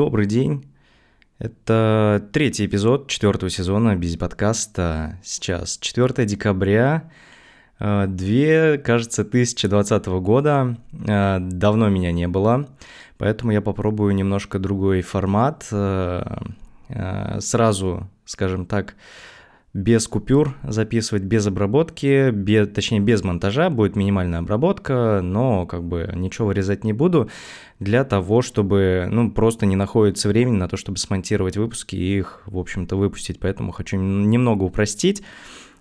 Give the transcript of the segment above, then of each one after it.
Добрый день. Это третий эпизод четвертого сезона Бизи подкаста. Сейчас 4 декабря, э, две, кажется, 2020 года. Э, давно меня не было, поэтому я попробую немножко другой формат. Э, сразу, скажем так, без купюр записывать, без обработки, без, точнее без монтажа, будет минимальная обработка, но как бы ничего вырезать не буду, для того, чтобы, ну, просто не находится времени на то, чтобы смонтировать выпуски и их, в общем-то, выпустить, поэтому хочу немного упростить.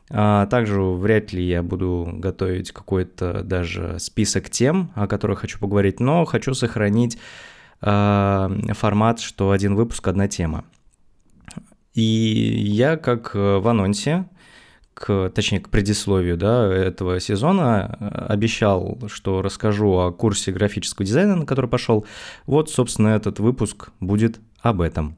А также вряд ли я буду готовить какой-то даже список тем, о которых хочу поговорить, но хочу сохранить э, формат, что один выпуск, одна тема. И я как э, в анонсе, к, точнее, к предисловию да, этого сезона э, обещал, что расскажу о курсе графического дизайна, на который пошел. Вот, собственно, этот выпуск будет об этом.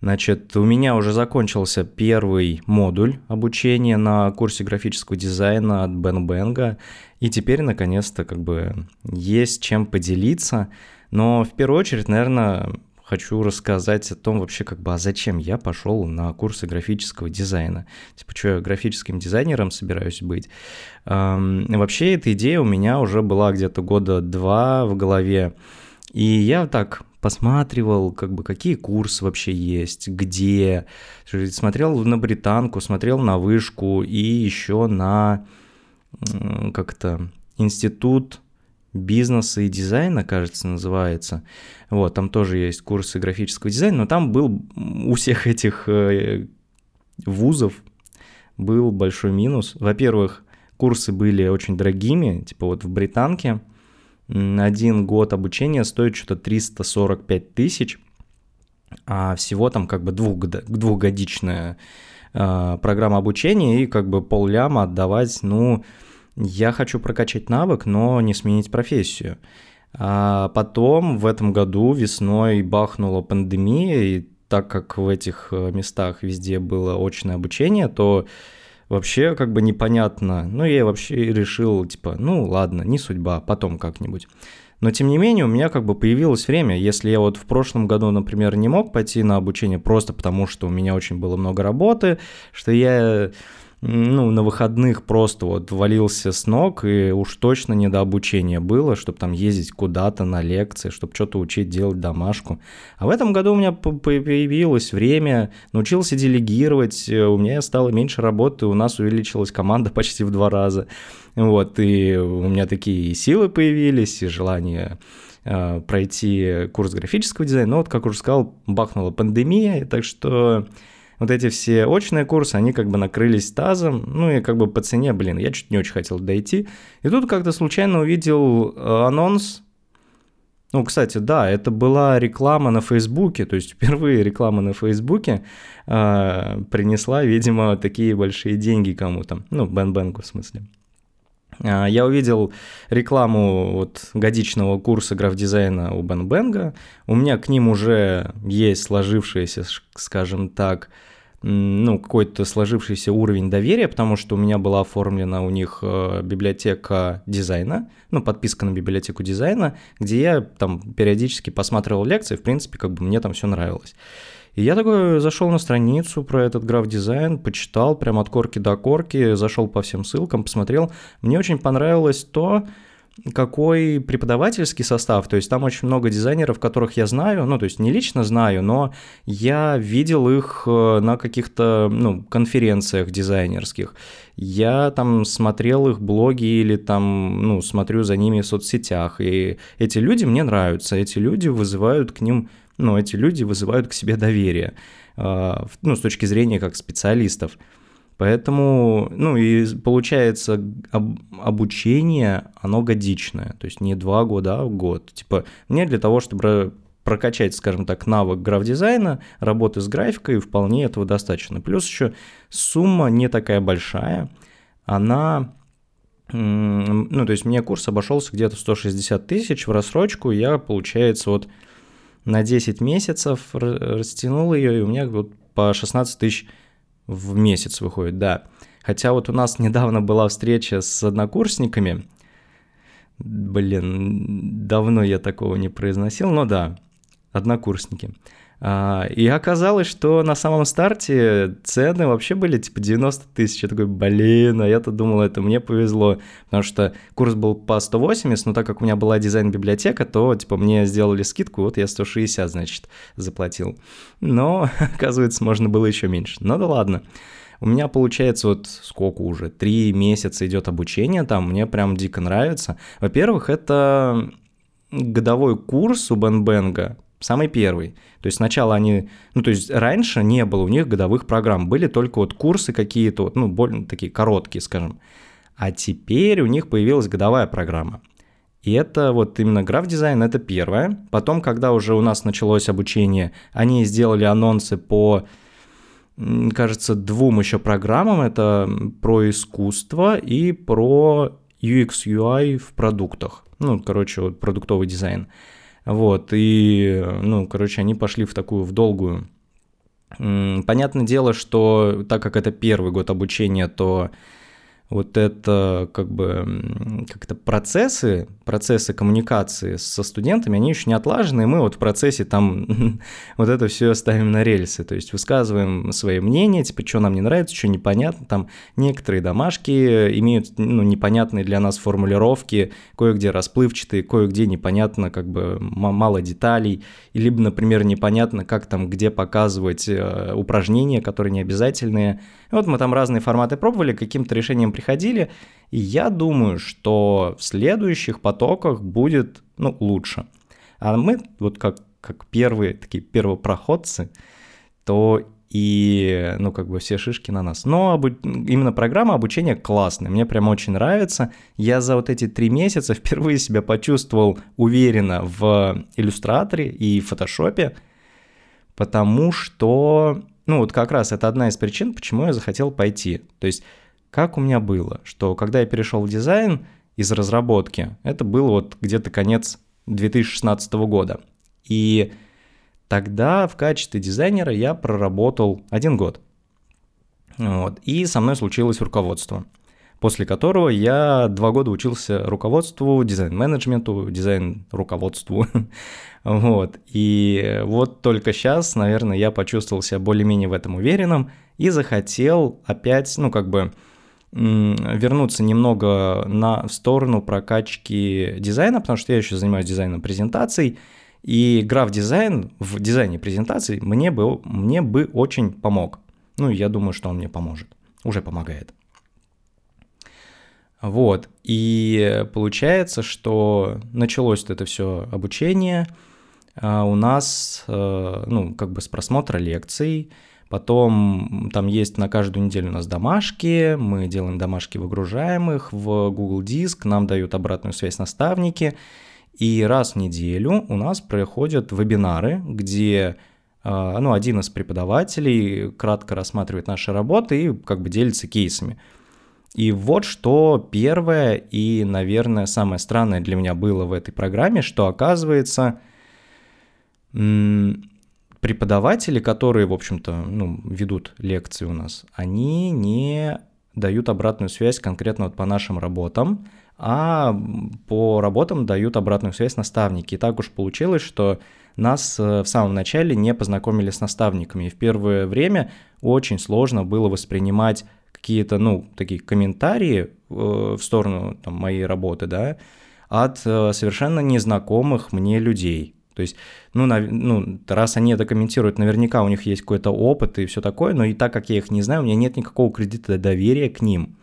Значит, у меня уже закончился первый модуль обучения на курсе графического дизайна от Бен Бенга, и теперь, наконец-то, как бы есть чем поделиться. Но в первую очередь, наверное, хочу рассказать о том вообще, как бы, а зачем я пошел на курсы графического дизайна. Типа, что я графическим дизайнером собираюсь быть. Эм, вообще, эта идея у меня уже была где-то года два в голове. И я так посматривал, как бы, какие курсы вообще есть, где. Смотрел на британку, смотрел на вышку и еще на как-то институт бизнеса и дизайна, кажется, называется. Вот, там тоже есть курсы графического дизайна, но там был у всех этих э, вузов был большой минус. Во-первых, курсы были очень дорогими, типа вот в Британке один год обучения стоит что-то 345 тысяч, а всего там как бы двух, двухгодичная э, программа обучения и как бы пол ляма отдавать, ну, я хочу прокачать навык, но не сменить профессию. А потом в этом году весной бахнула пандемия, и так как в этих э, местах везде было очное обучение, то вообще как бы непонятно. Ну, я вообще решил, типа, ну ладно, не судьба, потом как-нибудь. Но тем не менее у меня как бы появилось время. Если я вот в прошлом году, например, не мог пойти на обучение просто потому, что у меня очень было много работы, что я ну, на выходных просто вот валился с ног, и уж точно не до обучения было, чтобы там ездить куда-то на лекции, чтобы что-то учить, делать домашку. А в этом году у меня появилось время, научился делегировать, э, у меня стало меньше работы, у нас увеличилась команда почти в два раза. Вот, и у меня такие силы появились, и желание э, пройти курс графического дизайна. Но вот, как уже сказал, бахнула пандемия, так что вот эти все очные курсы, они как бы накрылись тазом, ну и как бы по цене, блин, я чуть не очень хотел дойти. И тут как-то случайно увидел э, анонс, ну, кстати, да, это была реклама на Фейсбуке, то есть впервые реклама на Фейсбуке э, принесла, видимо, такие большие деньги кому-то, ну, Бен Бенгу в смысле. А, я увидел рекламу вот годичного курса граф-дизайна у Бен Бенга. У меня к ним уже есть сложившаяся, скажем так, ну, какой-то сложившийся уровень доверия, потому что у меня была оформлена у них э, библиотека дизайна, ну, подписка на библиотеку дизайна, где я там периодически посматривал лекции, в принципе, как бы мне там все нравилось. И я такой зашел на страницу про этот граф-дизайн, почитал прям от корки до корки, зашел по всем ссылкам, посмотрел. Мне очень понравилось то, какой преподавательский состав, то есть там очень много дизайнеров, которых я знаю, ну, то есть не лично знаю, но я видел их э, на каких-то, ну, конференциях дизайнерских, я там смотрел их блоги или там, ну, смотрю за ними в соцсетях, и эти люди мне нравятся, эти люди вызывают к ним но эти люди вызывают к себе доверие, а, ну, с точки зрения как специалистов. Поэтому, ну и получается, об, обучение, оно годичное, то есть не два года, а год. Типа, мне для того, чтобы прокачать, скажем так, навык граф-дизайна, работы с графикой, вполне этого достаточно. Плюс еще сумма не такая большая, она ну, то есть мне курс обошелся где-то 160 тысяч в рассрочку, я, получается, вот на 10 месяцев, растянул ее, и у меня вот по 16 тысяч в месяц выходит, да. Хотя вот у нас недавно была встреча с однокурсниками, блин, давно я такого не произносил, но да, однокурсники. А, и оказалось, что на самом старте цены вообще были типа 90 тысяч. Я такой, блин, а я-то думал, это мне повезло. Потому что курс был по 180, но так как у меня была дизайн-библиотека, то типа мне сделали скидку, вот я 160, значит, заплатил. Но, оказывается, можно было еще меньше. Ну да ладно. У меня получается вот сколько уже, три месяца идет обучение там, мне прям дико нравится. Во-первых, это годовой курс у Бенбенга, самый первый. То есть сначала они, ну то есть раньше не было у них годовых программ, были только вот курсы какие-то, вот, ну более такие короткие, скажем. А теперь у них появилась годовая программа. И это вот именно граф-дизайн, это первое. Потом, когда уже у нас началось обучение, они сделали анонсы по, кажется, двум еще программам. Это про искусство и про UX, UI в продуктах. Ну, короче, вот продуктовый дизайн. Вот, и, ну, короче, они пошли в такую, в долгую. Понятное дело, что так как это первый год обучения, то вот это как бы как-то процессы, процессы коммуникации со студентами, они еще не отлажены, и мы вот в процессе там вот это все ставим на рельсы, то есть высказываем свои мнения, типа, что нам не нравится, что непонятно, там некоторые домашки имеют, ну, непонятные для нас формулировки, кое-где расплывчатые, кое-где непонятно, как бы мало деталей, либо, например, непонятно, как там, где показывать э, упражнения, которые не обязательные, вот мы там разные форматы пробовали, каким-то решением приходили, и я думаю, что в следующих потоках будет, ну, лучше. А мы вот как, как первые такие первопроходцы, то и, ну, как бы все шишки на нас. Но обу... именно программа обучения классная, мне прям очень нравится. Я за вот эти три месяца впервые себя почувствовал уверенно в иллюстраторе и фотошопе, потому что ну вот как раз это одна из причин, почему я захотел пойти. То есть как у меня было, что когда я перешел в дизайн из разработки, это было вот где-то конец 2016 года. И тогда в качестве дизайнера я проработал один год. Вот. И со мной случилось руководство – после которого я два года учился руководству, дизайн-менеджменту, дизайн-руководству. вот. И вот только сейчас, наверное, я почувствовал себя более-менее в этом уверенным и захотел опять, ну, как бы вернуться немного на сторону прокачки дизайна, потому что я еще занимаюсь дизайном презентаций, и граф-дизайн в дизайне презентаций мне бы, мне бы очень помог. Ну, я думаю, что он мне поможет. Уже помогает. Вот, и получается, что началось это все обучение а у нас, э, ну, как бы с просмотра лекций, Потом там есть на каждую неделю у нас домашки, мы делаем домашки, выгружаем их в Google Диск, нам дают обратную связь наставники. И раз в неделю у нас проходят вебинары, где а, ну, один из преподавателей кратко рассматривает наши работы и как бы делится кейсами. И вот что первое и, наверное, самое странное для меня было в этой программе, что оказывается преподаватели, которые, в общем-то, ну, ведут лекции у нас, они не дают обратную связь конкретно вот по нашим работам, а по работам дают обратную связь наставники. И так уж получилось, что нас э, в самом начале не познакомили с наставниками. И в первое время очень сложно было воспринимать какие-то, ну, такие комментарии э, в сторону там, моей работы, да, от э, совершенно незнакомых мне людей. То есть, ну, на, ну, раз они это комментируют, наверняка у них есть какой-то опыт и все такое, но и так как я их не знаю, у меня нет никакого кредита доверия к ним.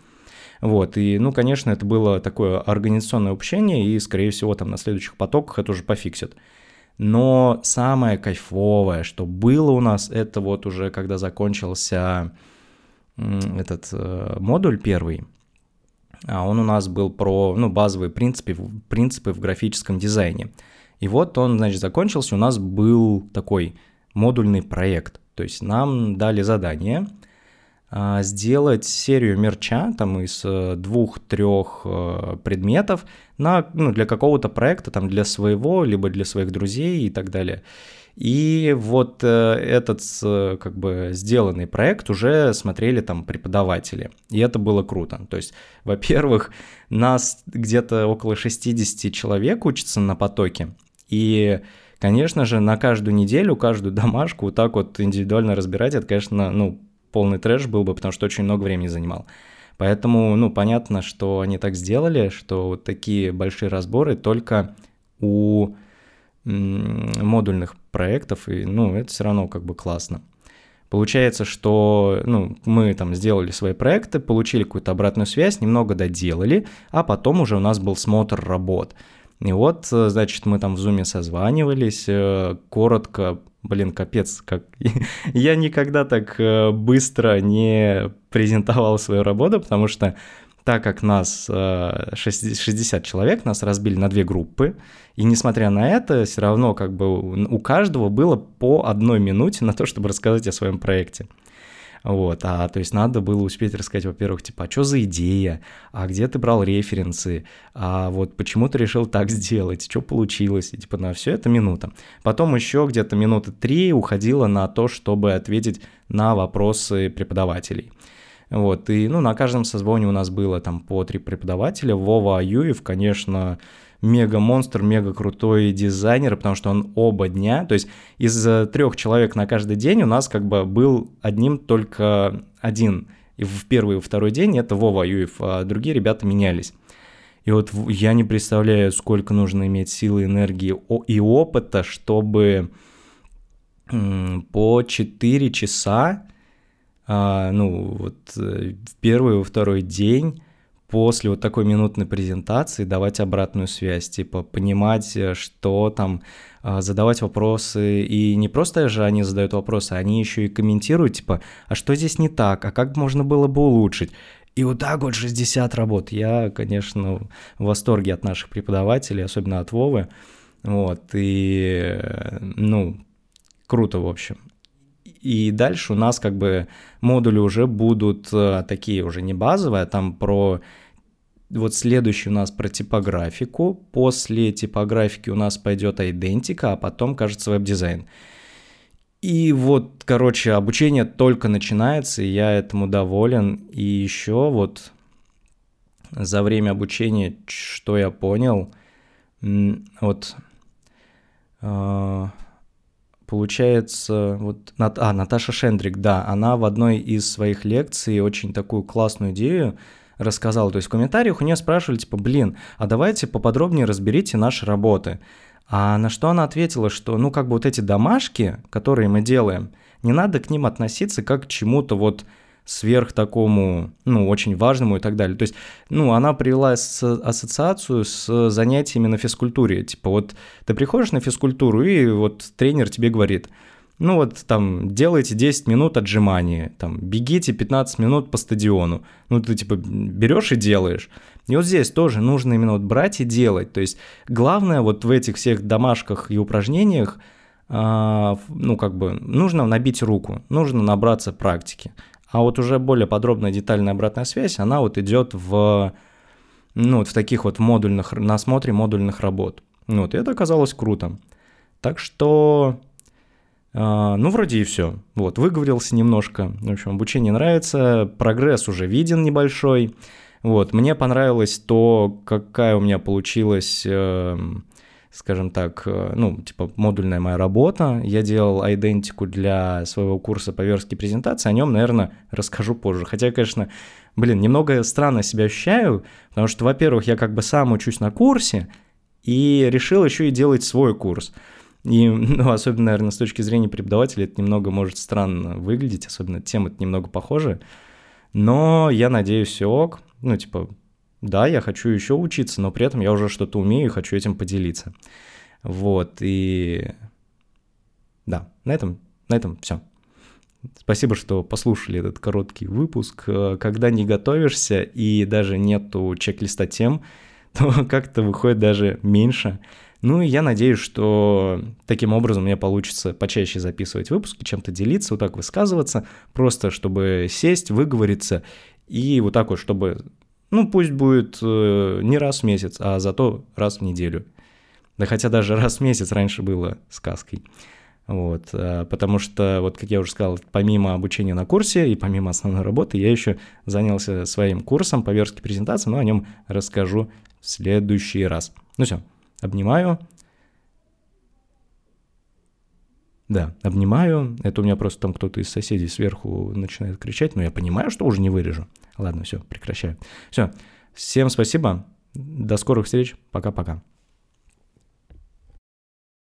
Вот, и, ну, конечно, это было такое организационное общение, и, скорее всего, там на следующих потоках это уже пофиксят. Но самое кайфовое, что было у нас, это вот уже когда закончился этот э, модуль первый, а он у нас был про ну, базовые принципы, принципы в графическом дизайне. И вот он, значит, закончился, у нас был такой модульный проект. То есть нам дали задание сделать серию мерча там из э, двух-трех э, предметов на, ну, для какого-то проекта, там для своего, либо для своих друзей и так далее. И вот э, этот как бы сделанный проект уже смотрели там преподаватели. И это было круто. То есть, во-первых, нас где-то около 60 человек учатся на потоке. И Конечно же, на каждую неделю, каждую домашку вот так вот индивидуально разбирать, это, конечно, ну, полный трэш был бы, потому что очень много времени занимал. Поэтому, ну, понятно, что они так сделали, что вот такие большие разборы только у модульных проектов, и, ну, это все равно как бы классно. Получается, что ну, мы там сделали свои проекты, получили какую-то обратную связь, немного доделали, а потом уже у нас был смотр работ. И вот, значит, мы там в зуме созванивались, э, коротко, блин, капец, как я никогда так э, быстро не презентовал свою работу, потому что так как нас 60 э, человек, нас разбили на две группы, и несмотря на это, все равно как бы у каждого было по одной минуте на то, чтобы рассказать о своем проекте. Вот, а то есть надо было успеть рассказать, во-первых, типа, а что за идея, а где ты брал референсы, а вот почему ты решил так сделать, что получилось, и типа на все это минута. Потом еще где-то минуты три уходило на то, чтобы ответить на вопросы преподавателей. Вот, и, ну, на каждом созвоне у нас было там по три преподавателя. Вова Аюев, конечно, мега-монстр, мега-крутой дизайнер, потому что он оба дня, то есть из трех человек на каждый день у нас как бы был одним только один. И в первый и второй день это Вова Аюев, а другие ребята менялись. И вот я не представляю, сколько нужно иметь силы, энергии и опыта, чтобы по 4 часа а, ну, вот э, в первый и второй день после вот такой минутной презентации давать обратную связь, типа понимать, э, что там, а, задавать вопросы, и не просто же они задают вопросы, они еще и комментируют, типа, а что здесь не так, а как можно было бы улучшить? И вот так вот 60 работ. Я, конечно, в восторге от наших преподавателей, особенно от Вовы. Вот, и, э, ну, круто, в общем. И дальше у нас как бы модули уже будут э, такие уже не базовые, а там про вот следующий у нас про типографику. После типографики у нас пойдет идентика, а потом, кажется, веб-дизайн. И вот, короче, обучение только начинается, и я этому доволен. И еще вот за время обучения, что я понял, вот э, Получается, вот, а, Наташа Шендрик, да, она в одной из своих лекций очень такую классную идею рассказала. То есть в комментариях у нее спрашивали, типа, блин, а давайте поподробнее разберите наши работы. А на что она ответила, что, ну, как бы вот эти домашки, которые мы делаем, не надо к ним относиться как к чему-то вот сверх такому, ну, очень важному и так далее. То есть, ну, она привела ассоциацию с занятиями на физкультуре. Типа вот ты приходишь на физкультуру, и вот тренер тебе говорит, ну вот там делайте 10 минут отжимания, там бегите 15 минут по стадиону. Ну ты типа берешь и делаешь. И вот здесь тоже нужно именно вот брать и делать. То есть главное вот в этих всех домашках и упражнениях, а, ну как бы нужно набить руку, нужно набраться практики. А вот уже более подробная детальная обратная связь, она вот идет в, ну, в таких вот модульных, на осмотре модульных работ. Ну вот, и это оказалось круто. Так что, э, ну, вроде и все. Вот, выговорился немножко. В общем, обучение нравится, прогресс уже виден небольшой. Вот, мне понравилось то, какая у меня получилась... Э, скажем так, э, ну, типа модульная моя работа. Я делал идентику для своего курса по верстке презентации, о нем, наверное, расскажу позже. Хотя, конечно, блин, немного странно себя ощущаю, потому что, во-первых, я как бы сам учусь на курсе и решил еще и делать свой курс. И, ну, особенно, наверное, с точки зрения преподавателя это немного может странно выглядеть, особенно темы немного похожи. Но я надеюсь, все ок. Ну, типа, да, я хочу еще учиться, но при этом я уже что-то умею и хочу этим поделиться. Вот, и да, на этом, на этом все. Спасибо, что послушали этот короткий выпуск. Когда не готовишься и даже нету чек-листа тем, то как-то выходит даже меньше. Ну и я надеюсь, что таким образом мне получится почаще записывать выпуски, чем-то делиться, вот так высказываться, просто чтобы сесть, выговориться и вот так вот, чтобы ну, пусть будет э, не раз в месяц, а зато раз в неделю. Да хотя даже раз в месяц раньше было сказкой. Вот, э, потому что, вот как я уже сказал, помимо обучения на курсе и помимо основной работы, я еще занялся своим курсом по верстке презентации, но о нем расскажу в следующий раз. Ну все, обнимаю. Да, обнимаю. Это у меня просто там кто-то из соседей сверху начинает кричать, но я понимаю, что уже не вырежу. Ладно, все, прекращаю. Все, всем спасибо. До скорых встреч. Пока-пока.